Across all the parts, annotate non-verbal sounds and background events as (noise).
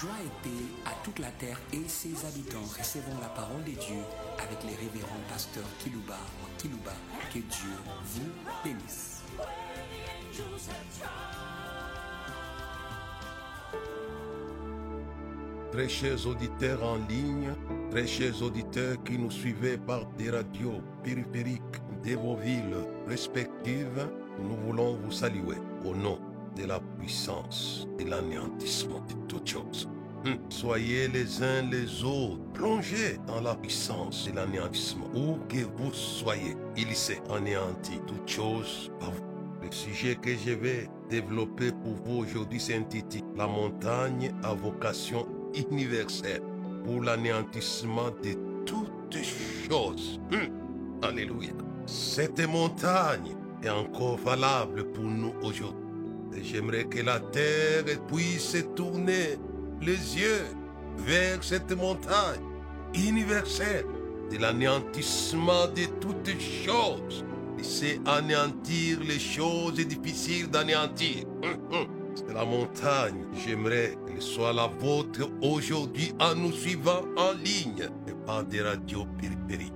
Joie et paix à toute la terre et ses habitants. Recevons la parole de Dieu avec les révérends pasteurs Kilouba ou Kilouba. Que Dieu vous bénisse. Très chers auditeurs en ligne, très chers auditeurs qui nous suivez par des radios périphériques de vos villes respectives, nous voulons vous saluer au nom de la puissance et l'anéantissement de toutes choses. Hum. Soyez les uns les autres plongés dans la puissance et l'anéantissement. Où que vous soyez, il s'est anéanti toutes choses par vous. Le sujet que je vais développer pour vous aujourd'hui s'intitule La montagne à vocation universelle pour l'anéantissement de toutes choses. Hum. Alléluia. Cette montagne est encore valable pour nous aujourd'hui. J'aimerais que la terre puisse tourner les yeux vers cette montagne universelle de l'anéantissement de toutes choses. C'est anéantir les choses difficiles d'anéantir. (laughs) C'est la montagne. J'aimerais qu'elle soit la vôtre aujourd'hui en nous suivant en ligne et par des radios périphériques.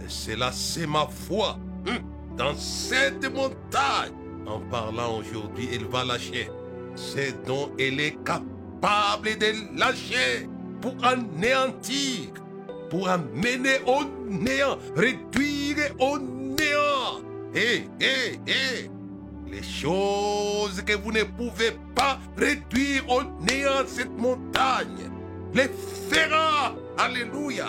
Et cela, c'est ma foi. (laughs) Dans cette montagne, en parlant aujourd'hui, elle va lâcher. C'est dont elle est capable de lâcher pour anéantir, pour amener au néant, réduire au néant. Hé, hé, hé, les choses que vous ne pouvez pas réduire au néant, cette montagne, les fera. Alléluia.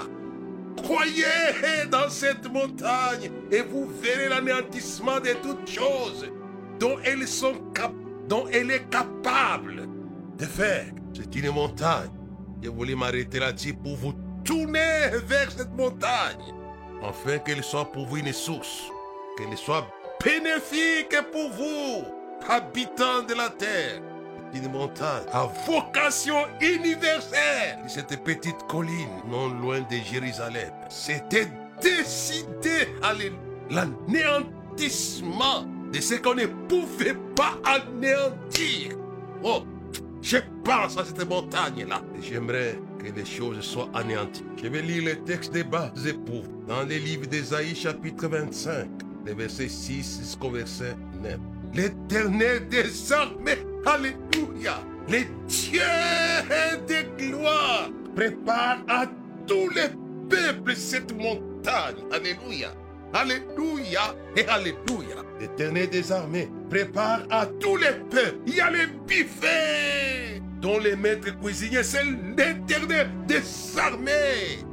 Croyez dans cette montagne et vous verrez l'anéantissement de toutes choses dont elle est capable de faire. C'est une montagne. Je voulais m'arrêter là-dessus pour vous tourner vers cette montagne, afin qu'elle soit pour vous une source, qu'elle soit bénéfique pour vous, habitants de la terre. Une montagne à vocation universelle. Cette petite colline, non loin de Jérusalem, c'était décidé, alléluia, l'anéantissement de ce qu'on ne pouvait pas anéantir. Oh, je pense à cette montagne-là. J'aimerais que les choses soient anéanties. Je vais lire le texte des bases pour vous. Dans les livres d'Ésaïe chapitre 25, les versets 6 jusqu'au verset 9. L'éternel des armées, alléluia, les dieux de gloire, prépare à tous les peuples cette montagne. Alléluia. Alléluia et Alléluia. L'éternel des armées prépare à tous les peuples. Il y a les buffets dont les maîtres cuisiniers, c'est l'éternel des armées.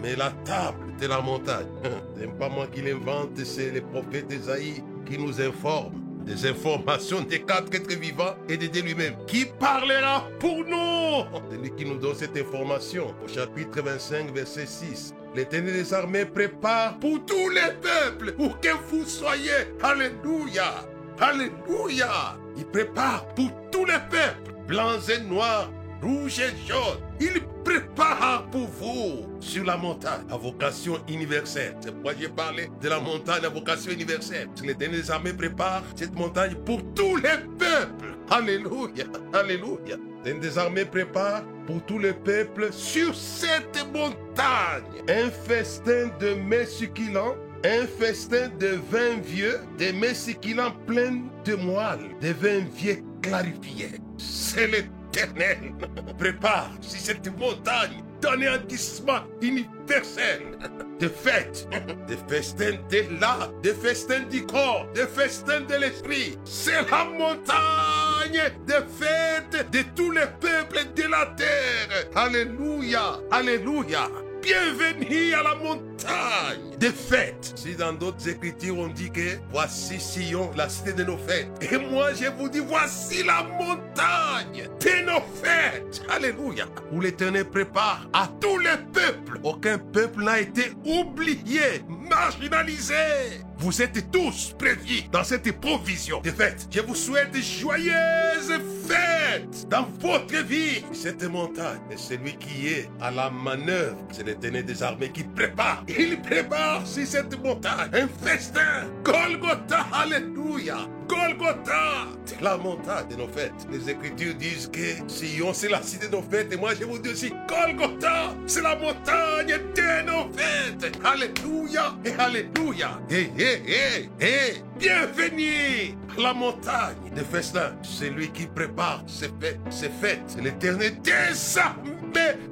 Mais la table de la montagne, ce n'est pas moi qui l'invente, c'est le prophète Esaïe qui nous informe des informations des quatre êtres vivants et de Dieu lui-même. Qui parlera pour nous? C'est lui qui nous donne cette information au chapitre 25, verset 6. L'éternel des armées prépare pour tous les peuples, où que vous soyez. Alléluia. Alléluia. Il prépare pour tous les peuples, blancs et noirs, rouges et jaunes. Il prépare pour vous sur la montagne à vocation universelle. C'est pourquoi j'ai parlé de la montagne à vocation universelle. L'éternel des armées prépare cette montagne pour tous les peuples. Alléluia. Alléluia. L'éternel des armées prépare pour tous les peuples sur cette montagne un festin de mets succulents un festin de vin vieux, des mets succulents pleins de moelle, des vins vieux clarifiés. C'est l'éternel. (laughs) Prépare sur cette montagne d'anéantissement universel, (laughs) de fêtes, (laughs) de festins de l'âme, de festins du corps, de festins de l'esprit. C'est la montagne de fêtes de tous les peuples de la terre. Alléluia, alléluia. Bienvenue à la montagne des fêtes. Si dans d'autres écritures on dit que voici Sion, la cité de nos fêtes. Et moi je vous dis voici la montagne de nos fêtes. Alléluia. Où l'Éternel prépare à tous les peuples. Aucun peuple n'a été oublié, marginalisé. Vous êtes tous prévus dans cette provision de fêtes. Je vous souhaite joyeuses fêtes dans votre vie. Cette montagne est celui qui est à la manœuvre. C'est l'éternel des armées qui prépare. Il prépare sur cette montagne un festin. Golgotha, alléluia. Golgotha, c'est la montagne de nos fêtes. Les Écritures disent que Sion, c'est la cité de nos fêtes. Et moi, je vous dis aussi, Golgotha, c'est la montagne de nos fêtes. Alléluia et Alléluia. Et, et, et, et, bienvenue à la montagne de festin. C'est lui qui prépare ces fêtes. Ces fêtes. L'éternel désarmé,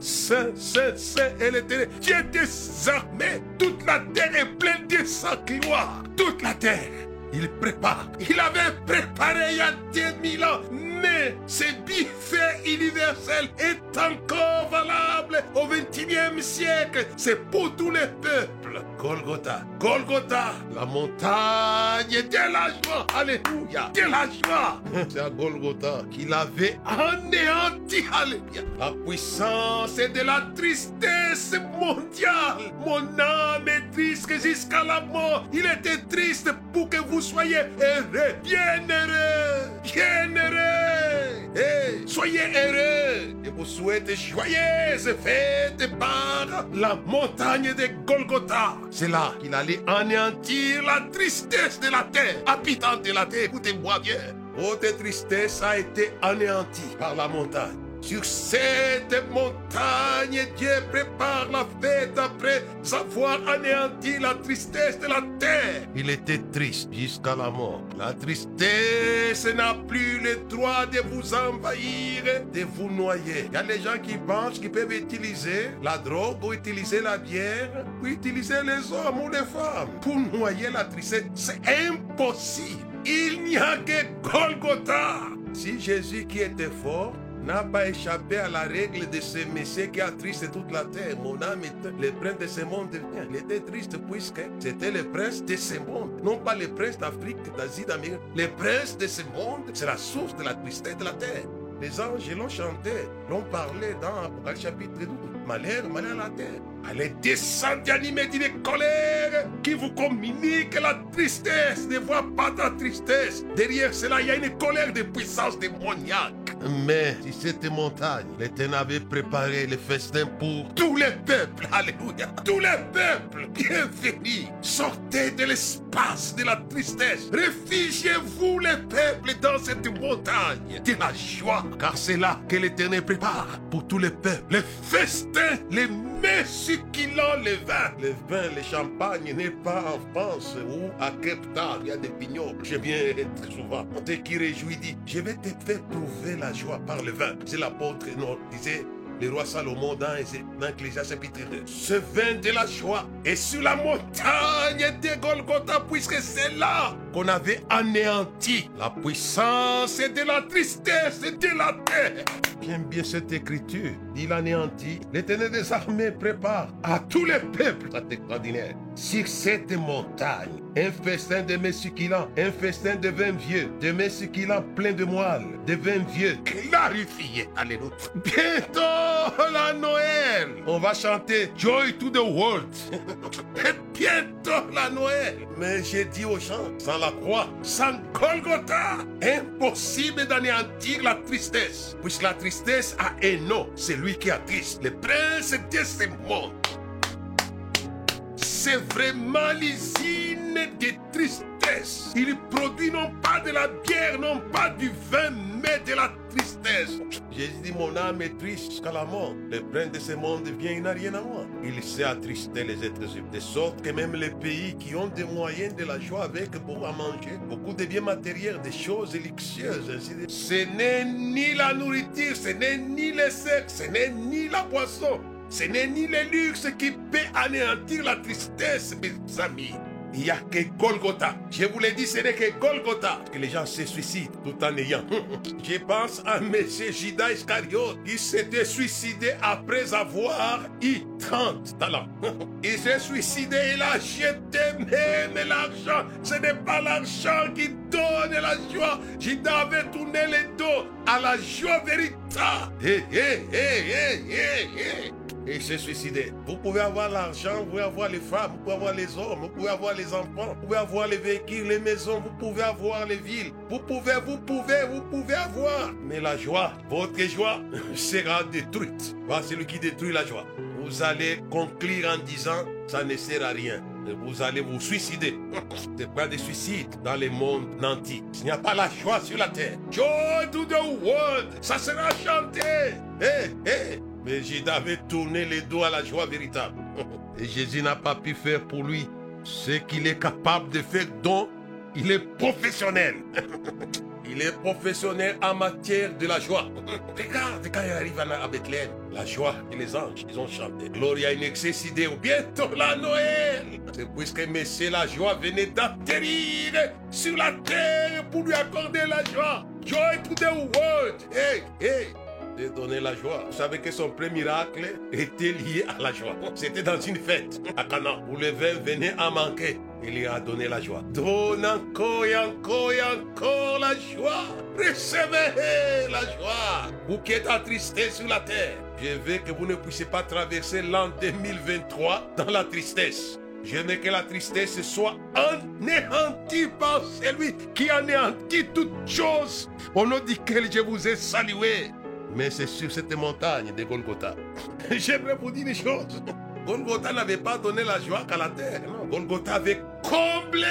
saint, saint, saint et l'éternel. Dieu désarmé. Toute la terre est pleine de sa gloire. Toute la terre. Il prépare. Il avait préparé il y a 10 000 ans. Mais ce buffet universel est encore valable au 21e siècle. C'est pour tous les peuples. Golgotha. Golgotha. La montagne joie. Alléluia. Joie. (laughs) C'est à Golgotha qu'il avait anéanti. Alléluia. La puissance de la tristesse mondiale. Mon âme est triste jusqu'à la mort. Il était triste pour que vous soyez heureux. Bien heureux. Bien heureux. Soyez heureux. Je vous souhaite joyeuse fête par la montagne de Golgotha. C'est là qu'il allait anéantir la tristesse de la terre. Habitant de la terre, écoutez-moi bien. Votre tristesse a été anéantie par la montagne. Sur cette montagne, Dieu prépare la fête après avoir anéanti la tristesse de la terre. Il était triste jusqu'à la mort. La tristesse n'a plus le droit de vous envahir, de vous noyer. Il y a des gens qui pensent qu'ils peuvent utiliser la drogue ou utiliser la bière ou utiliser les hommes ou les femmes pour noyer la tristesse. C'est impossible. Il n'y a que Golgotha. Si Jésus qui était fort n'a pas échappé à la règle de ce messieurs qui a triste toute la terre. Mon âme est le prince de ce monde. Il était triste puisque c'était le prince de ce monde. Non pas le prince d'Afrique, d'Asie, d'Amérique. Le prince de ce monde, c'est la source de la tristesse de la terre. Les anges l'ont chanté, l'ont parlé dans Apocalypse chapitre 12. Malheur, malheur à la terre. Allez descendre animer d'une colère qui vous communique la tristesse. Ne vois pas ta tristesse. Derrière cela, il y a une colère de puissance démoniaque. Mais si cette montagne, l'Éternel avait préparé le festin pour tous les peuples. (laughs) Alléluia. Tous les peuples. Bienvenue. Sortez de l'espace de la tristesse. Réfugiez-vous les peuples dans cette montagne de la joie. Car c'est là que l'Éternel prépare pour tous les peuples. Les festins, les mais succulent le vin. Le vin, le champagne n'est pas en France ou à Town. Il y a des pignons. Je viens très souvent. Ce qui réjouit dit, je vais te faire trouver la joie par le vin. C'est l'apôtre Nord disait, le roi Salomon dans, dans Ecclésias chapitre 2. Ce vin de la joie est sur la montagne de Golgotha, puisque c'est là qu'on avait anéanti la puissance de la tristesse de la terre. J'aime bien cette écriture. Il anéantit. L'éternel des armées prépare à tous les peuples. Sur cette montagne, un festin de succulents, un festin de vin vieux, de mets succulents plein de moelle, de vin vieux, clarifié. Alléluia. Bientôt la Noël. On va chanter Joy to the World. (laughs) Bientôt la Noël. Mais j'ai dit aux gens, sans la croix, sans Golgotha, impossible d'anéantir la tristesse. Puisque la tristesse a un nom, c'est lui qui a triste, le prince de ce monde. C'est vraiment l'usine de tristesse. Il produit non pas de la bière, non pas du vin, mais de la tristesse. Jésus dit, mon âme est triste jusqu'à la mort. Le prince de ce monde vient, il n'a rien à moi. Il sait attrister les êtres humains. De sorte que même les pays qui ont des moyens de la joie avec beaucoup à manger, beaucoup de biens matériels, des choses luxueuses, ainsi de... ce n'est ni la nourriture, ce n'est ni le sexe, ce n'est ni la boisson. Ce n'est ni le luxe qui peut anéantir la tristesse, mes amis. Il n'y a que Golgotha. Je vous l'ai dit, ce n'est que Golgotha que les gens se suicident tout en ayant. (laughs) Je pense à M. Judas Iscariot qui s'était suicidé après avoir eu 30 talents. (laughs) Il s'est suicidé, il a jeté même l'argent. Ce n'est pas l'argent qui donne la joie. Judas avait tourné le dos à la joie véritable. Et s'est suicidé. Vous pouvez avoir l'argent, vous pouvez avoir les femmes, vous pouvez avoir les hommes, vous pouvez avoir les enfants, vous pouvez avoir les véhicules, les maisons, vous pouvez avoir les villes. Vous pouvez, vous pouvez, vous pouvez avoir. Mais la joie, votre joie (laughs) sera détruite. Voilà celui qui détruit la joie. Vous allez conclure en disant, ça ne sert à rien. vous allez vous suicider. (laughs) C'est pas des suicides dans les mondes nantis. Il n'y a pas la joie sur la terre. Joy to the world. Ça sera chanté. Eh, eh. Mais Jésus avait tourné les dos à la joie véritable. (laughs) Et Jésus n'a pas pu faire pour lui ce qu'il est capable de faire, dont il est professionnel. (laughs) Il est professionnel en matière de la joie. (laughs) Regarde quand il arrive à Bethléem, la joie et les anges, ils ont chanté. Gloria in excelsis ou bientôt la Noël. C'est puisque Messie la joie venait d'atterrir sur la terre pour lui accorder la joie. Joy to the world. Hey, hey de donner la joie. Vous savez que son premier miracle était lié à la joie. C'était dans une fête à Cana où le vin venait à manquer. Il lui a donné la joie. Donne encore et encore et encore la joie. Recevez la joie. Vous qui êtes attristés sur la terre. Je veux que vous ne puissiez pas traverser l'an 2023 dans la tristesse. Je veux que la tristesse soit anéantie par celui qui anéantit toutes choses. Au nom duquel je vous ai salué. Mais c'est sur cette montagne de Golgotha. (laughs) J'aimerais vous dire une chose. Golgotha n'avait pas donné la joie qu'à la terre. Non. Golgotha avait comblé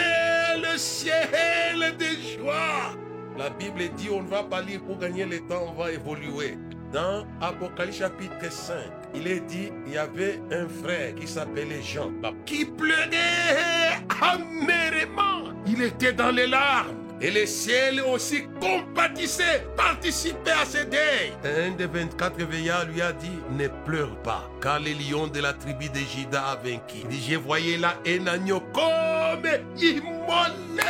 le ciel de joie. La Bible dit on ne va pas lire pour gagner le temps, on va évoluer. Dans Apocalypse chapitre 5, il est dit il y avait un frère qui s'appelait Jean qui pleurait amèrement. Il était dans les larmes. Et le ciel aussi compatissait, participait à ses deuils. Un des 24 veillards lui a dit, ne pleure pas, car le lion de la tribu de Juda a vaincu. Il dit, je voyais là un agneau comme immolé.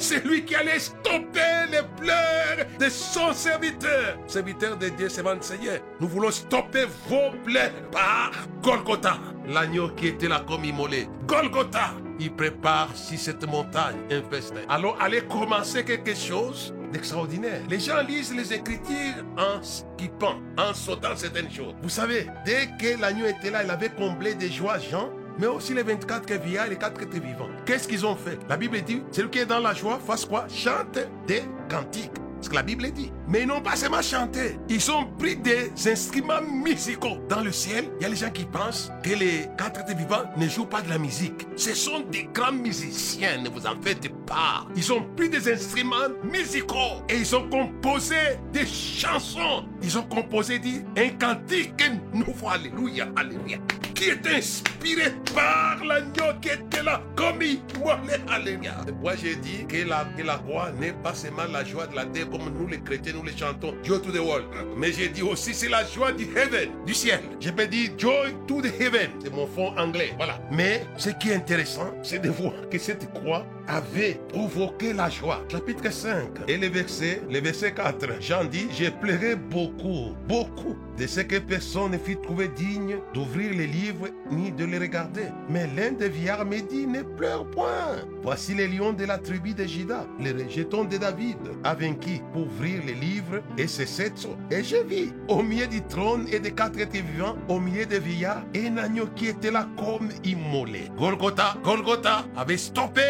C'est lui qui allait stopper les pleurs de son serviteur. Serviteur de Dieu, c'est Seigneur. Nous voulons stopper vos pleurs par Golgotha. L'agneau qui était là comme immolé. Golgotha. Il prépare sur cette montagne un festin. Alors allez commencer quelque chose d'extraordinaire. Les gens lisent les Écritures en skippant, en sautant certaines choses. Vous savez, dès que l'agneau était là, il avait comblé de joie Jean mais aussi les 24 vieillards et les 4 étaient vivants. Qu'est-ce qu'ils ont fait? La Bible dit, celui qui est dans la joie, fasse quoi? Chante des cantiques. Ce que la Bible dit. Mais ils n'ont pas seulement chanté. Ils ont pris des instruments musicaux. Dans le ciel, il y a les gens qui pensent que les quatre êtres vivants ne jouent pas de la musique. Ce sont des grands musiciens, ne vous en faites pas. Ils ont pris des instruments musicaux et ils ont composé des chansons. Ils ont composé dit, un cantique nouveau. Alléluia, alléluia. Qui est inspiré par l'agneau qui était là comme il Alléluia. Moi j'ai dit que la, que la joie n'est pas seulement la joie de la terre comme nous les chrétiens nous les chantons. Joy to the world. Mais j'ai dit aussi c'est la joie du heaven, du ciel. Je peux dire joy to the heaven. C'est mon fond anglais. Voilà. Mais ce qui est intéressant, c'est de voir que cette croix avait provoqué la joie. Chapitre 5 et le verset, le verset 4. Jean dit, j'ai pleuré beaucoup, beaucoup de ce que personne ne fut trouvé digne d'ouvrir les livres ni de les regarder. Mais l'un des vieillards me dit, ne pleure point. Voici les lions de la tribu de Juda, les rejetons de David, vaincu pour ouvrir les livres et ses sept Et je vis au milieu du trône et des quatre êtres vivants, au milieu des vieillards, un agneau qui était là comme immolé. Golgotha, Golgotha avait stoppé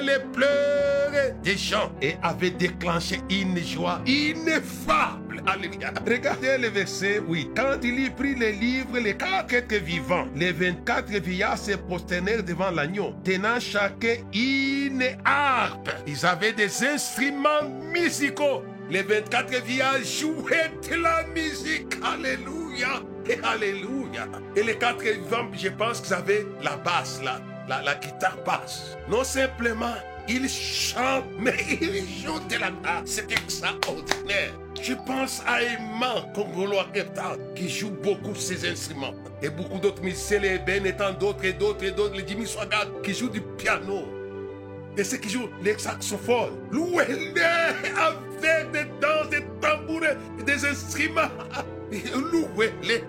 les pleurs des gens et avait déclenché une joie ineffable. Alléluia. Regardez le verset, oui. Quand il y prit les livres, les quatre vivants, les 24 vieillards se prosternèrent devant l'agneau, tenant chacun une harpe. Ils avaient des instruments musicaux. Les 24 vieillards jouaient de la musique. Alléluia. Et Alléluia. Et les quatre vivants, je pense qu'ils avaient la basse, là la, guitare basse. Non simplement, il chante, mais (laughs) il joue de la basse. C'est extraordinaire. Je pense à Emma Congolo qui joue beaucoup ces instruments. Et beaucoup d'autres musiciens, les Ben et tant d'autres et d'autres et d'autres, les Jimmy Swaggart qui jouent du piano. Et ceux qui jouent les saxophones. Loué avec des danses, des tambours et des instruments. (laughs) Louer les,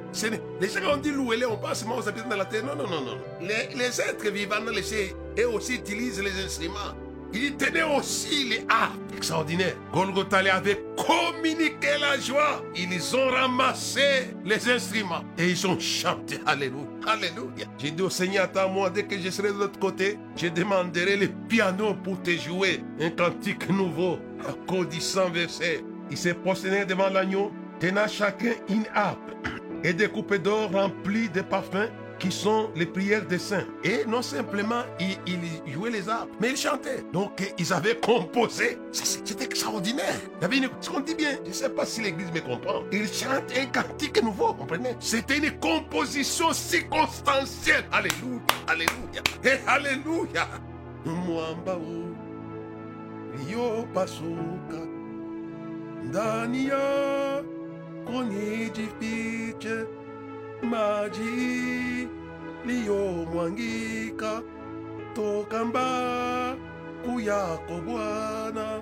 les gens ont dit louer les, on pense seulement aux habitants de la terre. Non, non, non, non. Les, les êtres vivants les et aussi utilisent les instruments. Ils tenaient aussi les harpes. Extraordinaire. Golgotha avait communiqué la joie. Ils ont ramassé les instruments et ils ont chanté. Alléluia. Alléluia. J'ai dit au Seigneur, attends-moi, dès que je serai de l'autre côté, je demanderai le piano pour te jouer un cantique nouveau. Cause du verset. Il s'est prosterné devant l'agneau tenant chacun une harpe et des coupes d'or remplies de parfums qui sont les prières des saints. Et non simplement ils, jouaient les arts, mais ils chantaient. Donc ils avaient composé. C'était extraordinaire. Une, ce qu'on dit bien, je ne sais pas si l'église me comprend. Ils chantent un cantique nouveau, comprenez? C'était une composition circonstancielle. Alléluia, alléluia, et alléluia. Yo ya kunijifiche maji liyomwangika toka mbaku yako Bwana,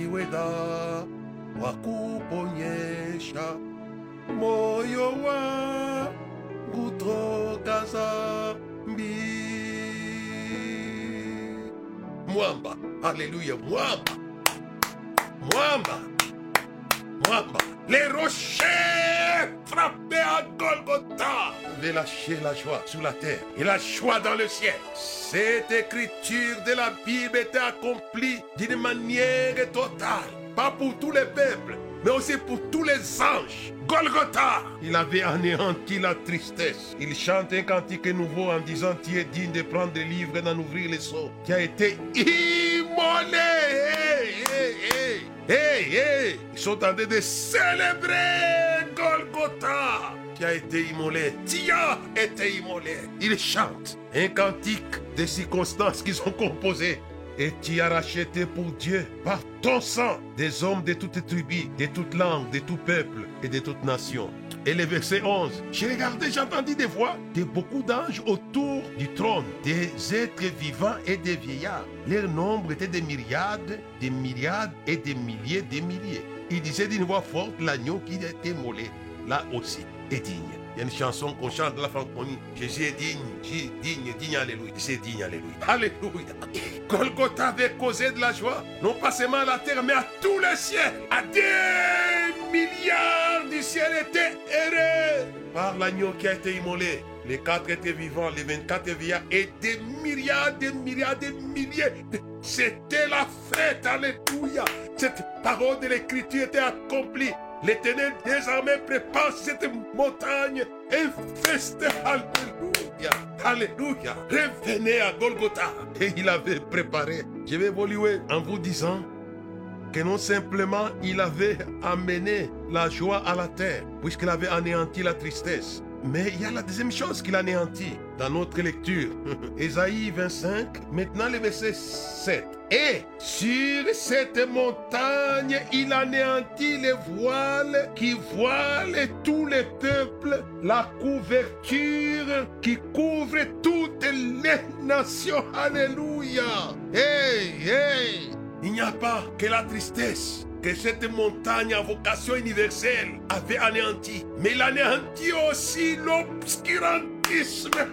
iwe dawa kuponyesha moyo wangu toka zambi. Mwamba, haleluya, mwamba, mwamba, mwamba. Les rochers frappés à Golgotha avaient lâché la joie sur la terre et la joie dans le ciel. Cette écriture de la Bible était accomplie d'une manière totale, pas pour tous les peuples, mais aussi pour tous les anges. Golgotha, il avait anéanti la tristesse. Il chante un cantique nouveau en disant Tu es digne de prendre le livre et d'en ouvrir les sceaux, qui a été immolé. Ils sont en train de célébrer Golgotha qui a été immolé. Tia été immolé. Ils chantent un cantique des circonstances qu'ils ont composées. Et tu as racheté pour Dieu par ton sang des hommes de toutes tribus, de toutes langues, de tout peuple et de toutes nations. Et le verset 11, j'ai regardé, j'ai des voix de beaucoup d'anges autour du trône, des êtres vivants et des vieillards. Leur nombre était des myriades, des myriades et des milliers, des milliers. Il disait d'une voix forte l'agneau qui été molé, là aussi, est digne. Il y a une chanson qu'on chante la francophonie. Jésus est digne, Jésus est digne, digne, alléluia. C'est digne, alléluia. Alléluia. Golgotha avait causé de la joie, non pas seulement à la terre, mais à tous les ciels. À des milliards du ciel étaient errés par l'agneau qui a été immolé. Les quatre étaient vivants, les 24 vieillards et des milliards, des milliards, des milliers. C'était la fête, alléluia. Cette parole de l'écriture était accomplie. L'Éternel désormais prépare cette montagne un festin. Alléluia. Alléluia. Revenez à Golgotha. Et il avait préparé. Je vais évoluer en vous disant que non simplement il avait amené la joie à la terre, puisqu'il avait anéanti la tristesse, mais il y a la deuxième chose qu'il anéantit dans notre lecture. (laughs) Ésaïe 25, maintenant le verset 7. Et sur cette montagne, il anéantit les voiles qui voilent tous les peuples, la couverture qui couvre toutes les nations. Alléluia. Hey, hey. Il n'y a pas que la tristesse que cette montagne à vocation universelle avait anéanti. Mais il aussi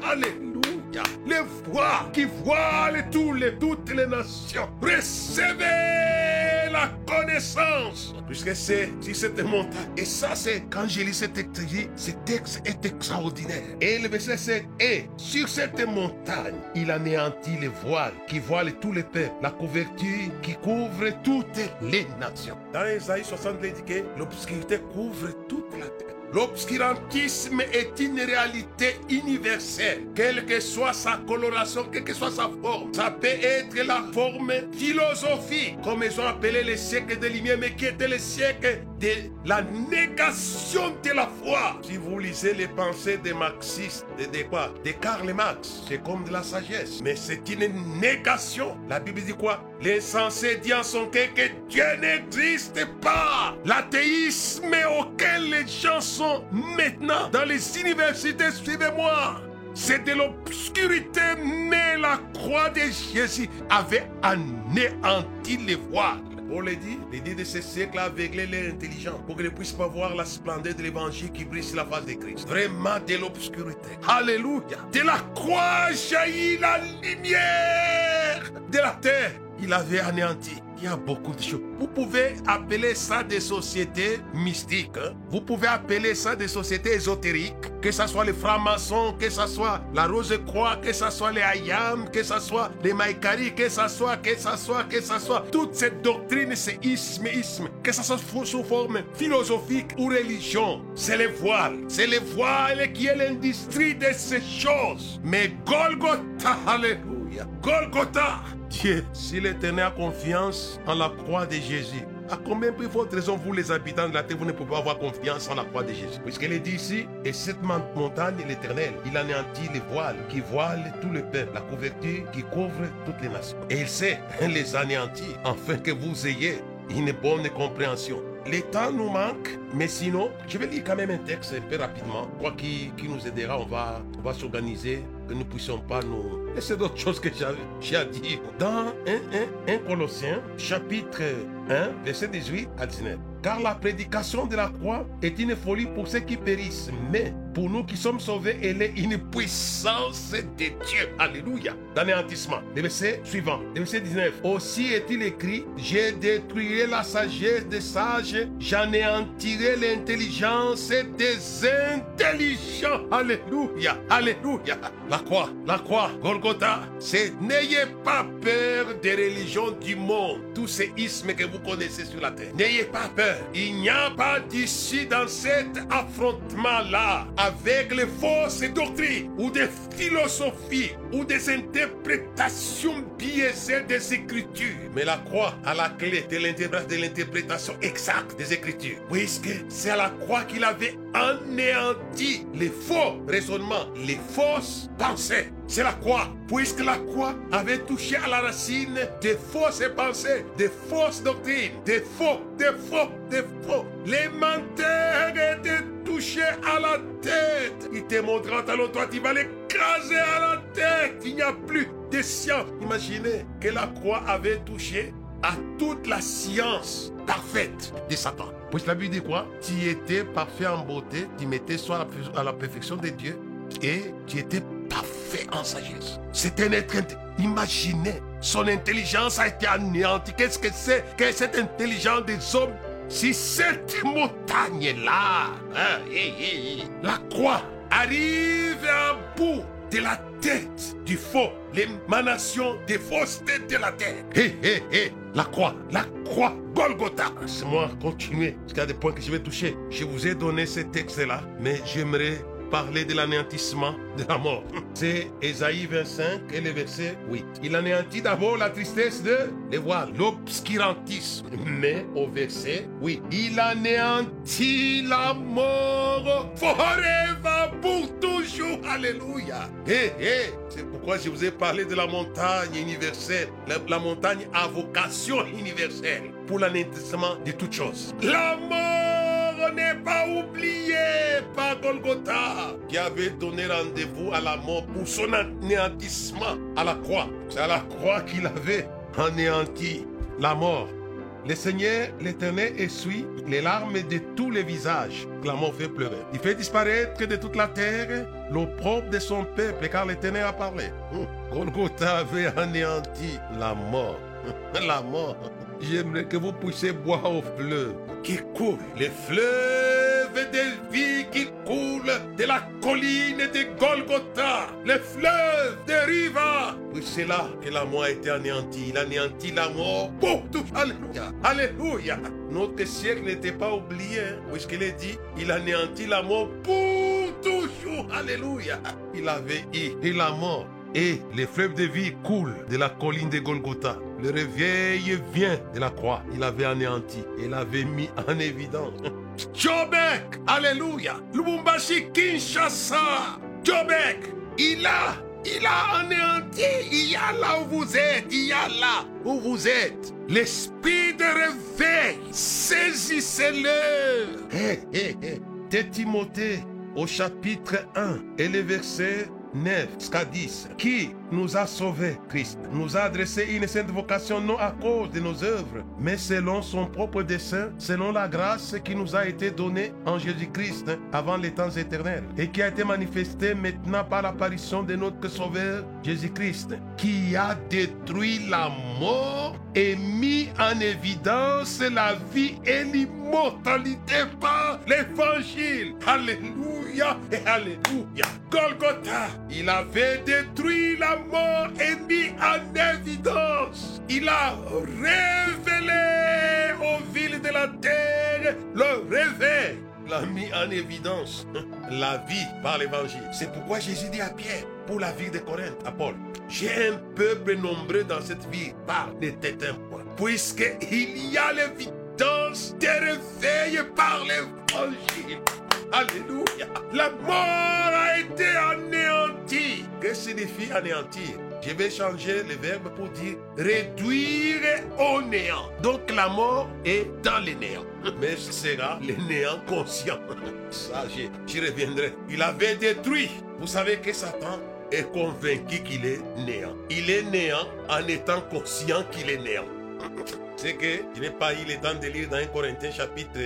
Alléluia. Les voix qui voilent tous les, toutes les nations. Recevez la connaissance. Puisque c'est sur cette montagne. Et ça, c'est quand j'ai lu cet texte, ce texte est extraordinaire. Et le verset 7 Et sur cette montagne, il anéantit les voiles qui voilent tous les peuples, la couverture qui couvre toutes les nations. Dans Isaïe 60, il l'obscurité couvre toute la terre. L'obscurantisme est une réalité universelle, quelle que soit sa coloration, quelle que soit sa forme. Ça peut être la forme philosophique, comme ils ont appelé les siècles de lumière, mais qui était le siècle de la négation de la foi. Si vous lisez les pensées des marxistes, de, de quoi? De Karl Marx, c'est comme de la sagesse, mais c'est une négation. La Bible dit quoi? L'insensé dit en son cœur que Dieu n'existe pas. L'athéisme auquel les gens sont maintenant dans les universités, suivez-moi. C'est de l'obscurité, mais la croix de Jésus avait anéanti les voiles. On le dit, les dit de ce siècle a aveuglé les intelligents pour qu'ils ne puissent pas voir la splendeur de l'évangile qui brille sur la face de Christ. Vraiment de l'obscurité. Alléluia. De la croix jaillit la lumière de la terre. Il avait anéanti. Il y a beaucoup de choses. Vous pouvez appeler ça des sociétés mystiques. Vous pouvez appeler ça des sociétés ésotériques. que ce soit les francs-maçons, que ce soit la Rose-Croix, que ce soit les Hayam, que ce soit les Maïkari, que ce soit, que ce soit, que ce soit, toute cette doctrine, c'est isme, isme, que ce soit sous forme philosophique ou religion, c'est les voiles, c'est les voiles qui est l'industrie de ces choses. Mais Golgotha, alléluia, Golgotha, Dieu, s'il éternel a confiance en la croix de Jésus, à combien plus votre raison, vous les habitants de la terre, vous ne pouvez pas avoir confiance en la croix de Jésus? Puisqu'elle est dit ici, et cette montagne est l'éternel, il anéantit les voiles qui voilent tout le peuple, la couverture qui couvre toutes les nations. Et il sait (laughs) les anéantir, afin que vous ayez une bonne compréhension. Le temps nous manque, mais sinon, je vais lire quand même un texte un peu rapidement, quoi qui, qui nous aidera, on va, on va s'organiser, nous puissions pas nous... Et c'est d'autres choses que j'ai à dire. Dans 1, 1, 1 Colossiens, chapitre 1, verset 18 à 19. Car la prédication de la croix est une folie pour ceux qui périssent, mais pour nous qui sommes sauvés, elle est une puissance de Dieu. Alléluia. D'anéantissement. Le verset suivant. Le verset 19. Aussi est-il écrit, j'ai détruirai la sagesse des sages, j'anéantirai l'intelligence des intelligents. Alléluia. Alléluia. La croix, la croix, Golgotha, c'est n'ayez pas peur des religions du monde, tous ces ismes que vous connaissez sur la terre. N'ayez pas peur. Il n'y a pas d'ici dans cet affrontement-là avec les fausses doctrines ou des philosophies ou des interprétations biaisées des Écritures. Mais la croix à la clé de l'interprétation exacte des Écritures. Puisque c'est à la croix qu'il avait anéanti les faux raisonnements, les fausses pensées? C'est la croix, puisque la croix avait touché à la racine des fausses pensées, des fausses doctrines, des faux, des faux, des faux? Les menteurs étaient à la tête. Il te montrera talon, toi tu vas l'écraser à la tête. Il n'y a plus de science. Imaginez que la croix avait touché à toute la science parfaite de Satan. Puis la Bible dit quoi? Tu étais parfait en beauté, tu mettais soit à la perfection de Dieu et tu étais parfait en sagesse. C'était un être. Imaginez, son intelligence a été anéantie. Qu'est-ce que c'est que cette intelligence des hommes Si cette montagne-là, hein, la croix, arrive à bout de la tête du faux, l'émanation des fausses têtes de la terre. La croix, la croix, Golgotha. Laissez-moi continuer, parce qu'il y a des points que je vais toucher. Je vous ai donné ce texte-là, mais j'aimerais parler de l'anéantissement de la mort. (laughs) C'est Ésaïe 25 et le verset 8. Il anéantit d'abord la tristesse de les voiles, l'obscurantisme. Mais au verset 8, il anéantit la mort forever pour toujours. Alléluia. Hé, c'est pourquoi je vous ai parlé de la montagne universelle, la, la montagne à vocation universelle pour l'anéantissement de toutes choses. La mort n'est pas oubliée par Golgotha, qui avait donné rendez-vous à la mort pour son anéantissement à la croix. C'est à la croix qu'il avait anéanti la mort. Le Seigneur, l'Éternel, essuie les larmes de tous les visages. La mort fait pleurer. Il fait disparaître de toute la terre l'opprobre de son peuple, car l'Éternel a parlé. Golgotha avait anéanti la mort. (laughs) La mort. J'aimerais que vous puissiez boire au fleuve qui coule. Les fleuves de vie qui coulent de la colline de Golgotha. Les fleuves de Riva. Oui, c'est là que la mort a été anéantie. Il anéantit la mort pour tout. Alléluia. Alléluia. Notre siècle n'était pas oublié, hein, puisqu'il est dit, il anéantit la mort pour toujours. Alléluia. Il avait eu la mort. Et les fleuves de vie coulent de la colline de Golgotha. Le réveil vient de la croix. Il avait anéanti. Il avait mis en évidence. (laughs) Jobek, Alléluia. Lubumbashi, Kinshasa. Jobek, il a, il a anéanti. Il y a là où vous êtes. Il y a là où vous êtes. L'esprit de réveil, saisissez-le. Hé, hé, hé. De Timothée, au chapitre 1 et le verset 9 jusqu'à 10, qui nous a sauvés, Christ, nous a adressé une sainte vocation non à cause de nos œuvres, mais selon son propre dessein, selon la grâce qui nous a été donnée en Jésus-Christ avant les temps éternels et qui a été manifestée maintenant par l'apparition de notre Sauveur Jésus-Christ, qui a détruit la mort et mis en évidence la vie et l'immortalité par l'évangile. Alléluia et Alléluia. Golgotha, il avait détruit la mort et mis en évidence. Il a révélé aux villes de la terre le réveil l'a mis en évidence (laughs) la vie par l'évangile. C'est pourquoi Jésus dit à Pierre, pour la vie de Corinthe, à Paul, j'ai un peuple nombreux dans cette vie, par ne t'éteins point, puisqu'il y a l'évidence des réveils par l'évangile. Alléluia. La mort a été anéantie. Que signifie anéantir? Je vais changer le verbe pour dire réduire au néant. Donc la mort est dans le néant. (laughs) Mais ce sera le néant conscient. (laughs) Ça, j'y reviendrai. Il avait détruit. Vous savez que Satan est convaincu qu'il est néant. Il est néant en étant conscient qu'il est néant. (laughs) C'est que je n'ai pas eu le temps de lire dans 1 Corinthiens chapitre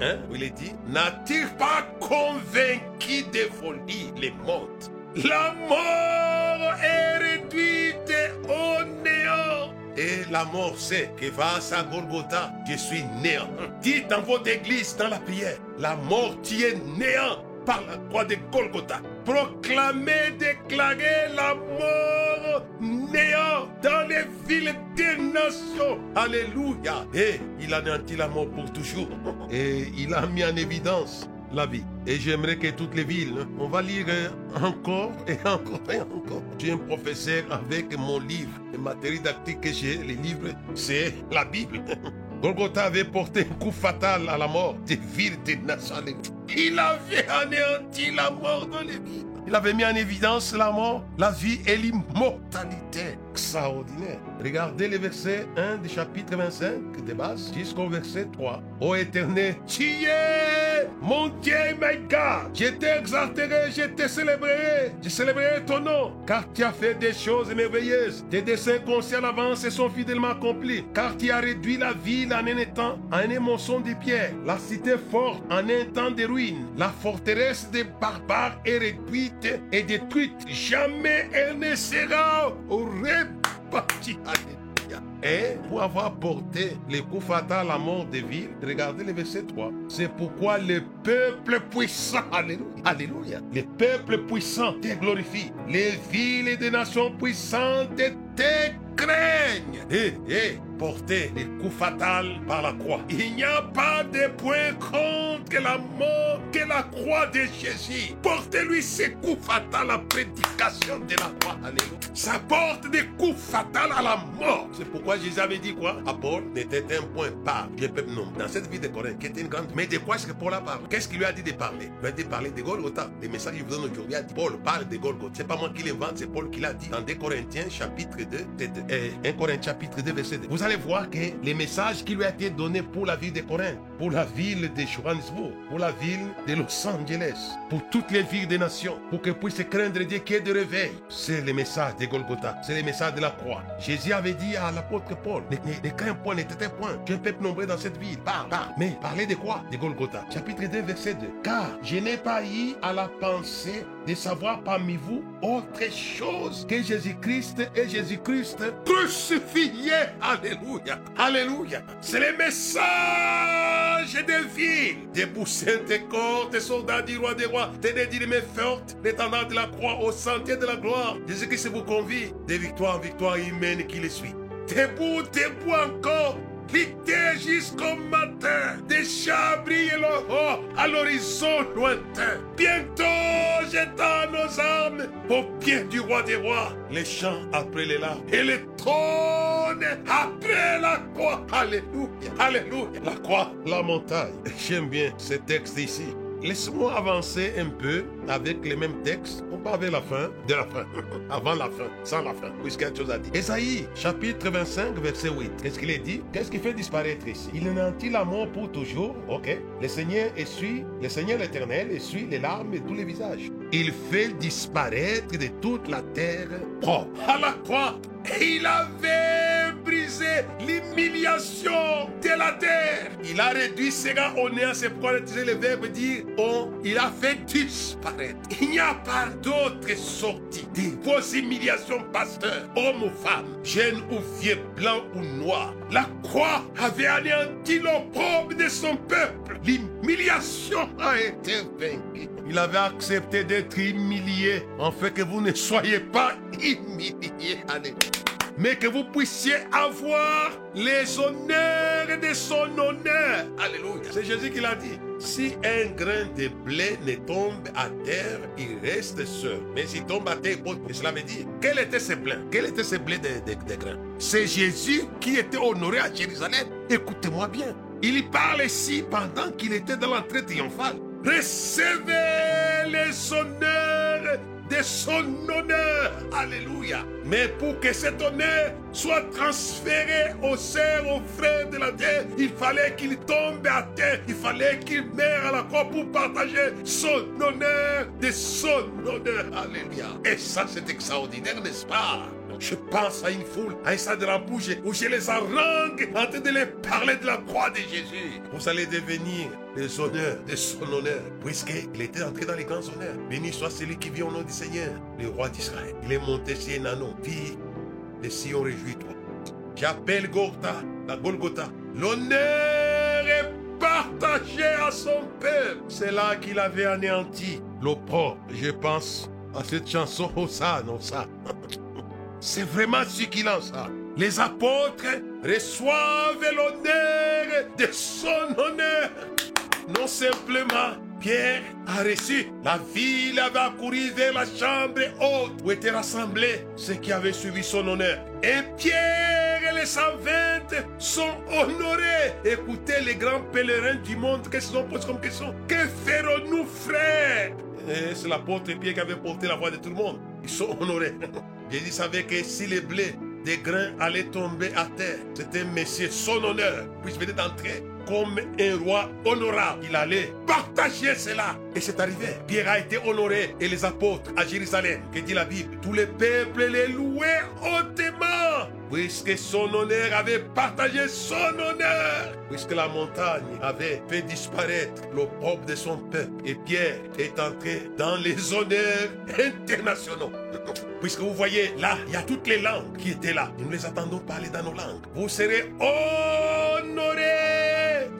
1 où il est dit N'a-t-il pas convaincu de folie les mondes la mort est réduite au néant. Et la mort sait que va à Golgotha, je suis néant. Dites dans votre église, dans la prière, la mort tient néant par la croix de Golgotha. Proclamez, déclarez la mort néant dans les villes des nations. Alléluia. Et il a anéanti la mort pour toujours? (laughs) Et il a mis en évidence la vie. Et j'aimerais que toutes les villes, on va lire encore et encore et encore. J'ai un professeur avec mon livre, le matériel didactique que j'ai, les livres, c'est la Bible. (laughs) Golgotha avait porté un coup fatal à la mort des villes de Nazareth. Il avait anéanti la mort dans les villes. Il avait mis en évidence la mort, la vie et l'immortalité. Extraordinaire. Regardez le verset 1 du chapitre 25 de base jusqu'au verset 3. Ô éternel, tu es mon Dieu, my God. Je t'exalterai, je te célébrerai. Je célébrerai ton nom, car tu as fait des choses merveilleuses. Tes desseins conscients à l'avance sont fidèlement accomplis, car tu as réduit la ville en un étang, en un émotion de pierre, la cité forte en un temps de ruines, la forteresse des barbares est réduite et détruite. Jamais elle ne sera rebâtie. Et pour avoir porté les coups fatals à la mort des villes, regardez le verset 3. C'est pourquoi le peuple puissant, alléluia, alléluia, les peuples puissants te glorifient. Les villes et des nations puissantes te craignent. Et, et, porter les coups fatals par la croix. Il n'y a pas de point contre que la mort, que la croix de Jésus. Portez-lui ces coups fatals à la prédication de la croix. Alléluia. Ça porte des coups fatals à la mort. C'est pourquoi Jésus avait dit quoi? À Paul N'était un point pas. Je peux non. Dans cette vie de Corinthe, qui était une grande. Mais de quoi est-ce que Paul a parlé? Qu'est-ce qu'il lui a dit de parler? Il lui a dit de parler de Golgotha. Les messages qu'il vous donne aujourd'hui, Paul parle de Golgotha. C'est pas moi qui l'invente, c'est Paul qui l'a dit. Dans 2 Corinthiens chapitre 2, 1 Corinthiens chapitre 2, verset 2. Vous allez voir que les messages qui lui a été donné pour la ville de Corinthe, pour la ville de Johannesburg, pour la ville de Los Angeles, pour toutes les villes des nations, pour que puissent craindre Dieu qui est de réveil, c'est le message de Golgotha, c'est le message de la croix. Jésus avait dit à l'apôtre Paul, ne, crains point, ne t'éteins point, tu es un peuple nombreux dans cette ville, parle, parle. Mais parlez de quoi? De Golgotha. Chapitre 2, verset 2. Car je n'ai pas eu à la pensée de savoir parmi vous autre chose que Jésus-Christ et Jésus-Christ crucifié. Alléluia. Alléluia. C'est le message des villes, des boussins, des corps, des soldats du roi des rois, des mains fortes, l'étendard de la croix au sentier de la gloire. Jésus-Christ vous convie de victoire en victoire humaine qui les suit. Debout, debout encore, jusqu'au matin, des chats brillent le à l'horizon lointain. Bientôt j'étends nos armes au pied du roi des rois. Les chants après les larmes et les trônes après la croix. Alléluia, alléluia. La croix, la montagne. J'aime bien ce texte ici. Laisse-moi avancer un peu avec les mêmes textes. On pas avec la fin, de la fin, (laughs) avant la fin, sans la fin, puisqu'il y a quelque chose à dire. Esaïe, chapitre 25, verset 8. Qu'est-ce qu'il est dit? Qu'est-ce qui fait disparaître ici? Il anéantit la mort pour toujours. Ok. Le Seigneur essuie, le Seigneur l'éternel essuie les larmes et tous les visages. Il fait disparaître de toute la terre propre. À la croix, il avait brisé l'humiliation de la terre. Il a réduit ses gars au néant. C'est pourquoi le verbe dire on. Il a fait disparaître. Il n'y a pas d'autre sortie de vos humiliations, pasteur, homme ou femme, jeune ou vieux, blanc ou noir. La croix avait anéanti l'opprobre de son peuple. L'humiliation a été vaincue. Il avait accepté d'être humilié, en fait que vous ne soyez pas (laughs) humiliés. Allez mais que vous puissiez avoir les honneurs de son honneur. Alléluia. C'est Jésus qui l'a dit. Si un grain de blé ne tombe à terre, il reste seul. Mais s'il tombe à terre, et cela veut dire, quel était ce blé? Quel était ce blé de, grains? C'est Jésus qui était honoré à Jérusalem. Écoutez-moi bien. Il parle ici pendant qu'il était dans l'entrée triomphale. Recevez les honneurs de son honneur. Alléluia. Mais pour que cet honneur soit transféré aux sœurs, aux frères de la terre, il fallait qu'il tombe à terre. Il fallait qu'il meure à la croix pour partager son honneur de son honneur. Alléluia. Et ça, c'est extraordinaire, n'est-ce pas? Je pense à une foule, à un de la bouche où je les harangue en train de les parler de la croix de Jésus. Vous allez devenir les honneurs de son honneur, puisqu'il était entré dans les grands honneurs. Béni soit celui qui vit au nom du Seigneur, le roi d'Israël. Il est monté un anneau. Fille de Sion, réjouis-toi. J'appelle Golgotha, la Golgotha. L'honneur est partagé à son peuple. C'est là qu'il avait anéanti l'opprobre. Je pense à cette chanson, Hosanna, Hosanna. (laughs) C'est vraiment ce en ça. Les apôtres reçoivent l'honneur de son honneur. Non simplement, Pierre a reçu. La ville avait accouru vers la chambre haute où étaient rassemblés ceux qui avaient suivi son honneur. Et Pierre et les 120 sont honorés. Écoutez les grands pèlerins du monde, qu'est-ce qu'ils ont posé comme question? Que ferons-nous, frères c'est l'apôtre Pierre qui avait porté la voix de tout le monde. Ils sont honorés. (laughs) Jésus savait que si les blés des grains allaient tomber à terre, c'était Messie, son honneur, puisqu'il venait d'entrer comme un roi honorable. Il allait partager cela. Et c'est arrivé. Pierre a été honoré et les apôtres à Jérusalem. Que dit la Bible? Tous les peuples les louaient hautement. Puisque son honneur avait partagé son honneur. Puisque la montagne avait fait disparaître l'opprobre de son peuple. Et Pierre est entré dans les honneurs internationaux. Puisque vous voyez, là, il y a toutes les langues qui étaient là. Nous les attendons parler dans nos langues. Vous serez honorés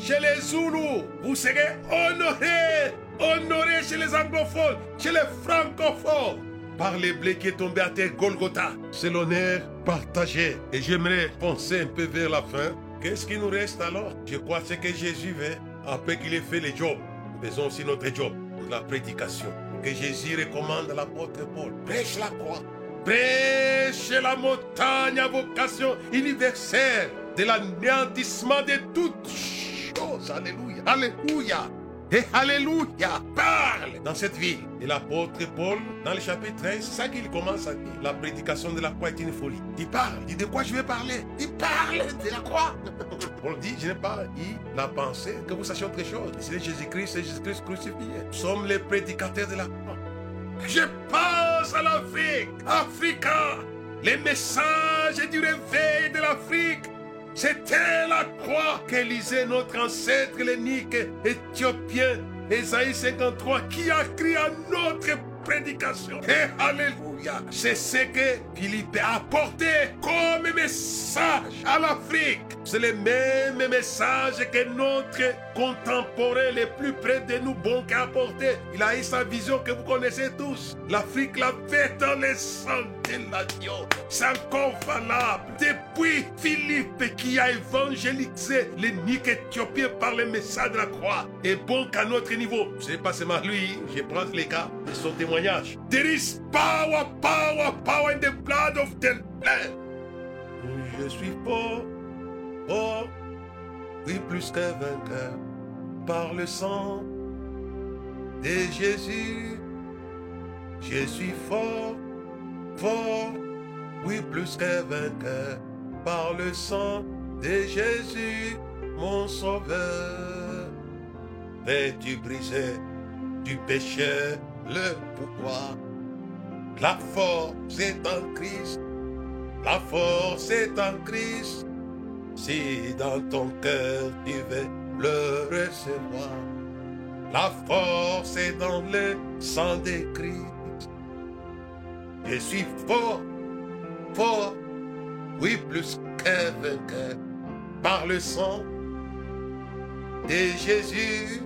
chez les Zoulous. Vous serez honorés. Honorés chez les anglophones, chez les francophones. Par les blés qui est tombé à terre Golgotha. C'est l'honneur partagé. Et j'aimerais penser un peu vers la fin. Qu'est-ce qui nous reste alors? Je crois que c'est que Jésus veut, après qu'il ait fait le job, faisons aussi notre job, la prédication que Jésus recommande à l'apôtre Paul. Prêche la croix. Prêche la montagne à vocation universelle de l'anéantissement de toutes Alléluia. Alléluia. Et Alléluia parle dans cette ville. Et l'apôtre Paul, dans le chapitre 13, c'est ça qu'il commence à dire. La prédication de la croix est une folie. Il parle. Il dit de quoi je vais parler? Il parle de la croix. (laughs) Paul dit, je n'ai pas eu la pensée que vous sachiez autre chose. C'est Jésus-Christ, c'est Jésus-Christ crucifié. Nous sommes les prédicateurs de la croix. Je pense à l'Afrique. Africa. Les messages du réveil de l'Afrique c'était la croix qu'Élisée, notre ancêtre l'énique éthiopien, Esaïe 53, qui a crié à notre prédication. Et Alléluia. C'est ce que Philippe a apporté comme message à l'Afrique. C'est le même message que notre contemporain le plus près de nous, bon a apporté. Il a eu sa vision que vous connaissez tous. L'Afrique l'a fait dans les sang de l'agneau. C'est encore valable. Depuis Philippe qui a évangélisé l'énique éthiopien par le message de la croix. Et bon qu'à notre niveau, c'est pas seulement lui, je prends les cas de son témoignage. There is power, power, power in the blood of the. Je suis fort, fort, oui plus que vainqueur, par le sang de Jésus. Je suis fort, fort, oui plus que vainqueur, par le sang de Jésus, mon sauveur. Fais-tu briser du péché le pouvoir. La force est en Christ. La force est en Christ. Si dans ton cœur tu veux le recevoir. La force est dans le sang de Christ. Je suis fort, fort, oui, plus qu'un vainqueur, par le sang de Jésus.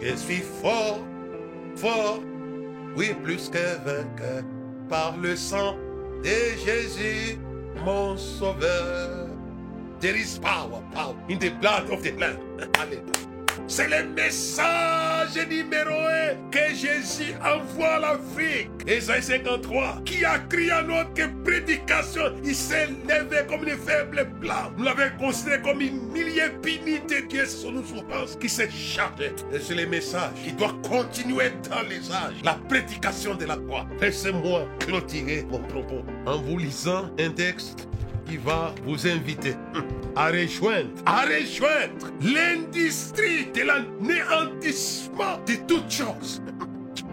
Je suis fort, fort, oui, plus qu'un vainqueur, par le sang de Jésus, mon sauveur. There is power, power in the blood of the Lamb. Alléluia. C'est le message numéro un que Jésus envoie à l'Afrique. Ésaïe 53, qui a crié à notre prédication, il s'est levé comme une faible blanc. Nous l'avons considéré comme une millier de Dieu sur nos souffrances qui s'est chargé. Et c'est le message qui doit continuer dans les âges. La prédication de la croix. Laissez-moi clôturer mon propos en vous lisant un texte qui va vous inviter à rejoindre, à rejoindre l'industrie de l'anéantissement de toutes choses.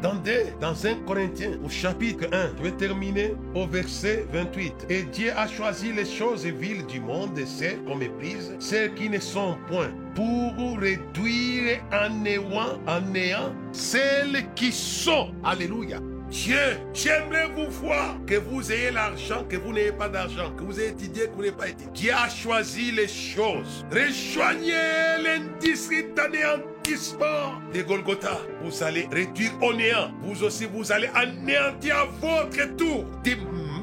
Dans, des, dans 1 Corinthiens, au chapitre 1, je vais terminer au verset 28. Et Dieu a choisi les choses viles du monde et celles qu'on méprise, celles qui ne sont point, pour réduire en néant, en néant celles qui sont. Alléluia. Dieu, j'aimerais vous voir que vous ayez l'argent, que vous n'ayez pas d'argent, que vous ayez étudié, que vous n'ayez pas étudié. Dieu a choisi les choses. Rejoignez l'industrie d'anéantissement de Golgotha. Vous allez réduire au néant. Vous aussi, vous allez anéantir à votre tour des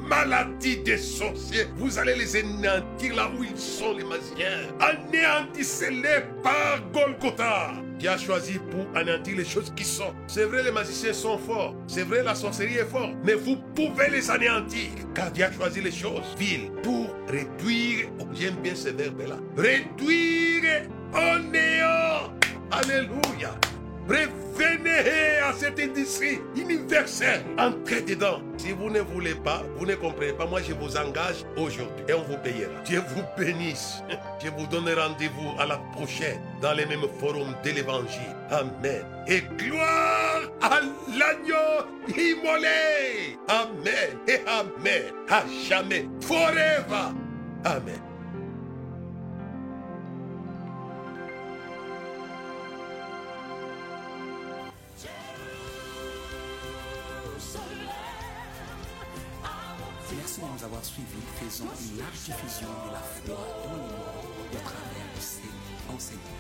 maladies des sorciers. Vous allez les anéantir là où ils sont, les magiciens. Anéantissez-les par Golgotha. Dieu a choisi pour anéantir les choses qui sont. C'est vrai, les magiciens sont forts. C'est vrai, la sorcellerie est forte. Mais vous pouvez les anéantir. Car Dieu a choisi les choses viles pour réduire. Oh, J'aime bien ce verbe-là. Réduire au néant. Alléluia. Revenez à cette industrie universelle. Entrez dedans. Si vous ne voulez pas, vous ne comprenez pas, moi je vous engage aujourd'hui et on vous payera. Dieu vous bénisse. Je vous donne rendez-vous à la prochaine dans les mêmes forums de l'évangile. Amen. Et gloire à l'agneau immolé. Amen et amen. À jamais. Forever. Amen. avoir suivis, faisons une large diffusion de la foi dans le monde à travers ces enseignements.